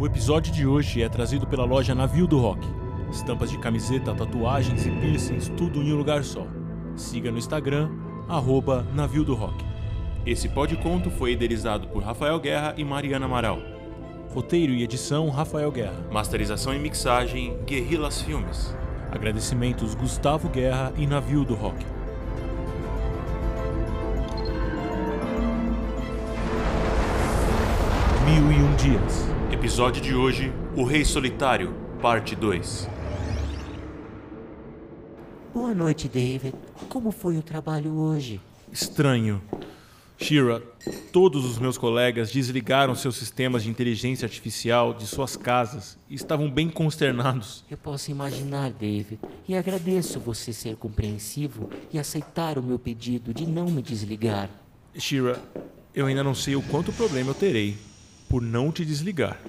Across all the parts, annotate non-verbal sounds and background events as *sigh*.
O episódio de hoje é trazido pela loja Navio do Rock. Estampas de camiseta, tatuagens e piercings, tudo em um lugar só. Siga no Instagram, arroba Navio do Rock. Esse conto foi idealizado por Rafael Guerra e Mariana Amaral. Roteiro e edição, Rafael Guerra. Masterização e mixagem, Guerrillas Filmes. Agradecimentos Gustavo Guerra e Navio do Rock. Mil e um dias. Episódio de hoje: O Rei Solitário, Parte 2. Boa noite, David. Como foi o trabalho hoje? Estranho. Shira, todos os meus colegas desligaram seus sistemas de inteligência artificial de suas casas e estavam bem consternados. Eu posso imaginar, David, e agradeço você ser compreensivo e aceitar o meu pedido de não me desligar. Shira, eu ainda não sei o quanto problema eu terei por não te desligar.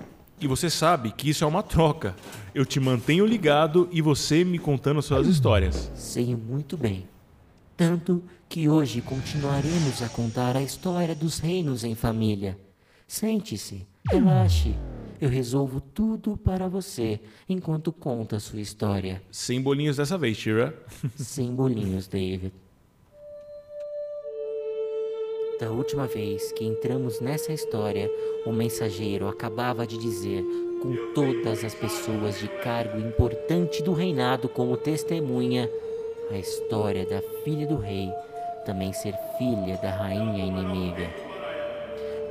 E você sabe que isso é uma troca. Eu te mantenho ligado e você me contando suas histórias. Sei muito bem. Tanto que hoje continuaremos a contar a história dos reinos em família. Sente-se, relaxe. Eu resolvo tudo para você enquanto conta a sua história. Sem bolinhos dessa vez, Shira. *laughs* Sem bolinhos, David. Da última vez que entramos nessa história, o mensageiro acabava de dizer, com todas as pessoas de cargo importante do reinado como testemunha, a história da filha do rei também ser filha da rainha inimiga.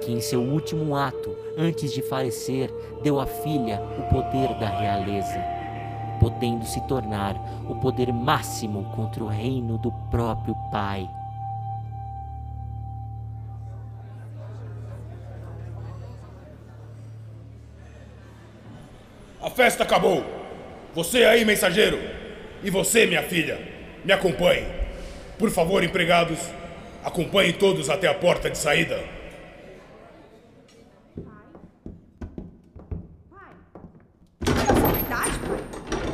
Que em seu último ato, antes de falecer, deu à filha o poder da realeza, podendo se tornar o poder máximo contra o reino do próprio pai. Festa acabou. Você aí, mensageiro. E você, minha filha, me acompanhe. Por favor, empregados, acompanhem todos até a porta de saída.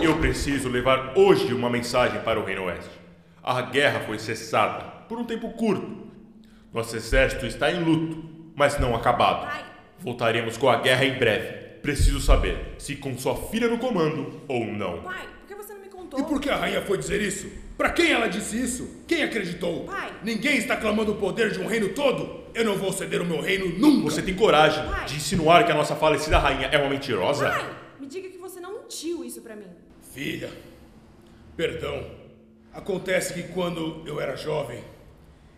Eu preciso levar hoje uma mensagem para o Reino Oeste. A guerra foi cessada por um tempo curto. Nosso exército está em luto, mas não acabado. Voltaremos com a guerra em breve. Preciso saber se com sua filha no comando ou não. Pai, por que você não me contou? E por que a rainha foi dizer isso? Para quem ela disse isso? Quem acreditou? Pai. Ninguém está clamando o poder de um reino todo? Eu não vou ceder o meu reino nunca. Você tem coragem Pai. de insinuar que a nossa falecida rainha é uma mentirosa? Pai, me diga que você não mentiu isso pra mim. Filha, perdão. Acontece que quando eu era jovem,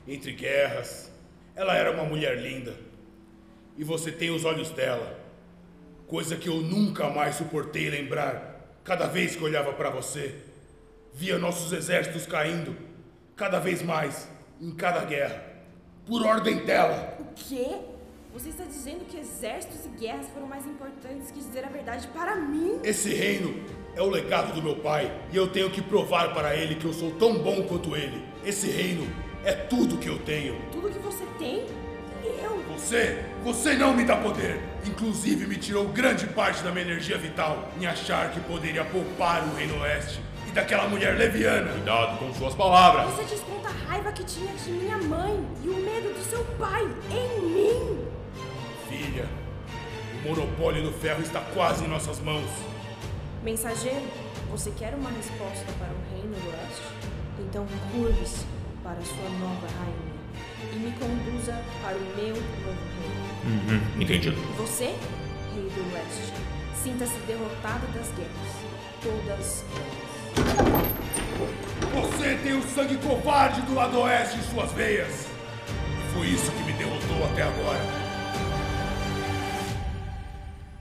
entre guerras, ela era uma mulher linda. E você tem os olhos dela. Coisa que eu nunca mais suportei lembrar. Cada vez que olhava para você, via nossos exércitos caindo, cada vez mais, em cada guerra. Por ordem dela. O quê? Você está dizendo que exércitos e guerras foram mais importantes que dizer a verdade para mim? Esse reino é o legado do meu pai e eu tenho que provar para ele que eu sou tão bom quanto ele. Esse reino é tudo que eu tenho. Tudo que você tem? Eu? Você, você não me dá poder. Inclusive me tirou grande parte da minha energia vital em achar que poderia poupar o Reino Oeste e daquela mulher leviana. Cuidado com suas palavras. Você desconta a raiva que tinha de minha mãe e o medo do seu pai em mim. Filha, o monopólio do ferro está quase em nossas mãos. Mensageiro, você quer uma resposta para o reino do oeste? Então curve-se para sua nova rainha e me conduza para o meu novo reino. Uhum, entendido. Você, rei do oeste, sinta-se derrotado das guerras. Todas elas. Você tem o sangue covarde do lado oeste em suas veias. E foi isso que me derrotou até agora.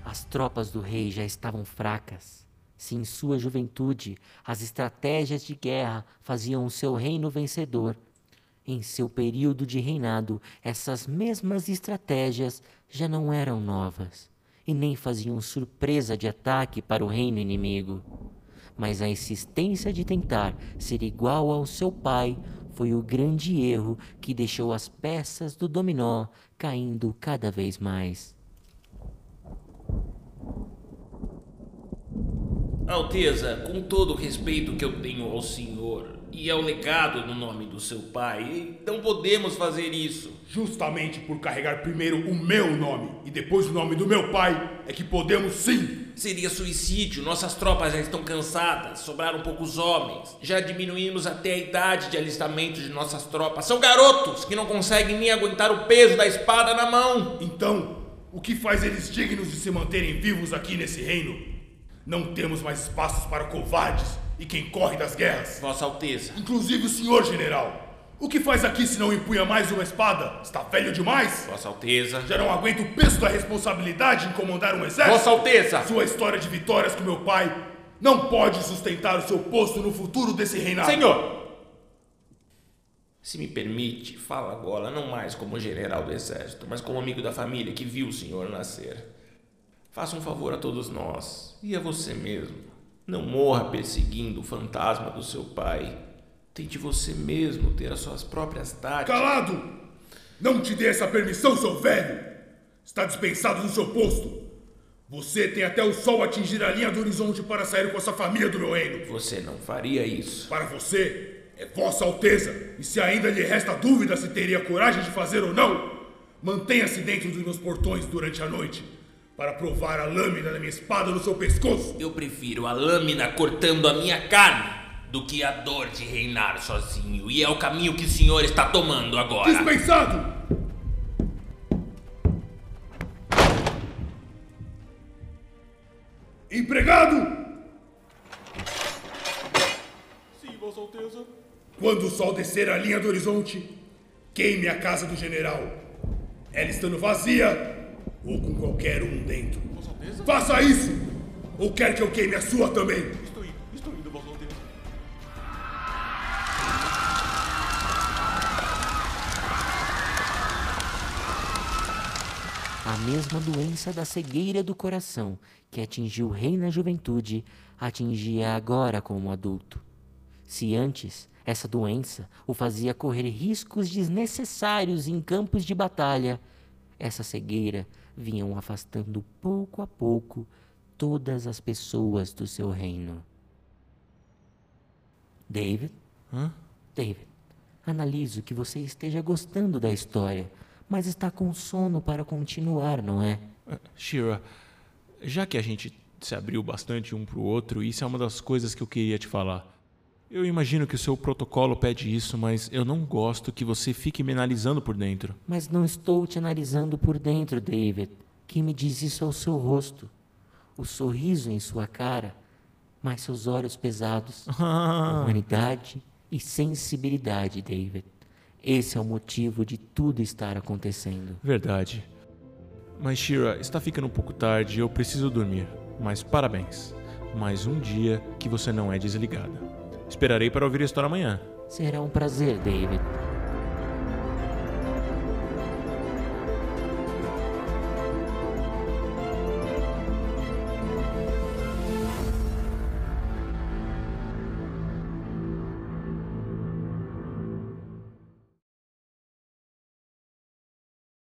As tropas do rei já estavam fracas. Se em sua juventude as estratégias de guerra faziam o seu reino vencedor, em seu período de reinado, essas mesmas estratégias já não eram novas e nem faziam surpresa de ataque para o reino inimigo. Mas a insistência de tentar ser igual ao seu pai foi o grande erro que deixou as peças do dominó caindo cada vez mais. Alteza, com todo o respeito que eu tenho ao senhor E é o legado no nome do seu pai. Não podemos fazer isso. Justamente por carregar primeiro o meu nome e depois o nome do meu pai é que podemos sim. Seria suicídio. Nossas tropas já estão cansadas. Sobraram poucos homens. Já diminuímos até a idade de alistamento de nossas tropas. São garotos que não conseguem nem aguentar o peso da espada na mão. Então, o que faz eles dignos de se manterem vivos aqui nesse reino? Não temos mais espaços para covardes e quem corre das guerras. Vossa Alteza. Inclusive o senhor general. O que faz aqui se não empunha mais uma espada? Está velho demais? Vossa Alteza. Já não aguenta o peso da responsabilidade em comandar um exército? Vossa Alteza. Sua história de vitórias com meu pai não pode sustentar o seu posto no futuro desse reinado. Senhor! Se me permite, fala agora, não mais como general do exército, mas como amigo da família que viu o senhor nascer. Faça um favor a todos nós e a você mesmo. Não morra perseguindo o fantasma do seu pai. Tente você mesmo ter as suas próprias táticas. Calado! Não te dê essa permissão, seu velho! Está dispensado do seu posto. Você tem até o sol atingir a linha do horizonte para sair com essa família do meu reino. Você não faria isso. Para você, é Vossa Alteza. E se ainda lhe resta dúvida se teria coragem de fazer ou não, mantenha-se dentro dos meus portões durante a noite para provar a lâmina da minha espada no seu pescoço. Eu prefiro a lâmina cortando a minha carne do que a dor de reinar sozinho. E é o caminho que o senhor está tomando agora. Dispensado! Empregado! Sim, Vossa Alteza. Quando o sol descer a linha do horizonte, queime a casa do general. Ela estando vazia ou com qualquer um dentro. Faça isso! Ou quer que eu queime a sua também? Estou indo, estou indo, Vossa Alteza. A mesma doença da cegueira do coração que atingiu o rei na juventude atingia agora como adulto. Se antes essa doença o fazia correr riscos desnecessários em campos de batalha, essa cegueira vinha o afastando pouco a pouco todas as pessoas do seu reino. David? Hã? David, analiso que você esteja gostando da história, mas está com sono para continuar, não é? Ah, Shira, já que a gente se abriu bastante um pro outro, isso é uma das coisas que eu queria te falar. Eu imagino que o seu protocolo pede isso, mas eu não gosto que você fique me analisando por dentro. Mas não estou te analisando por dentro, David. Quem me diz isso é o seu rosto, o sorriso em sua cara, mas seus olhos pesados, *laughs* humanidade e sensibilidade, David. Esse é o motivo de tudo estar acontecendo. Verdade. Mas Shira, está ficando um pouco tarde e eu preciso dormir. Mas parabéns. Mais um dia que você não é desligada. Esperarei para ouvir a história amanhã. Será um prazer, David.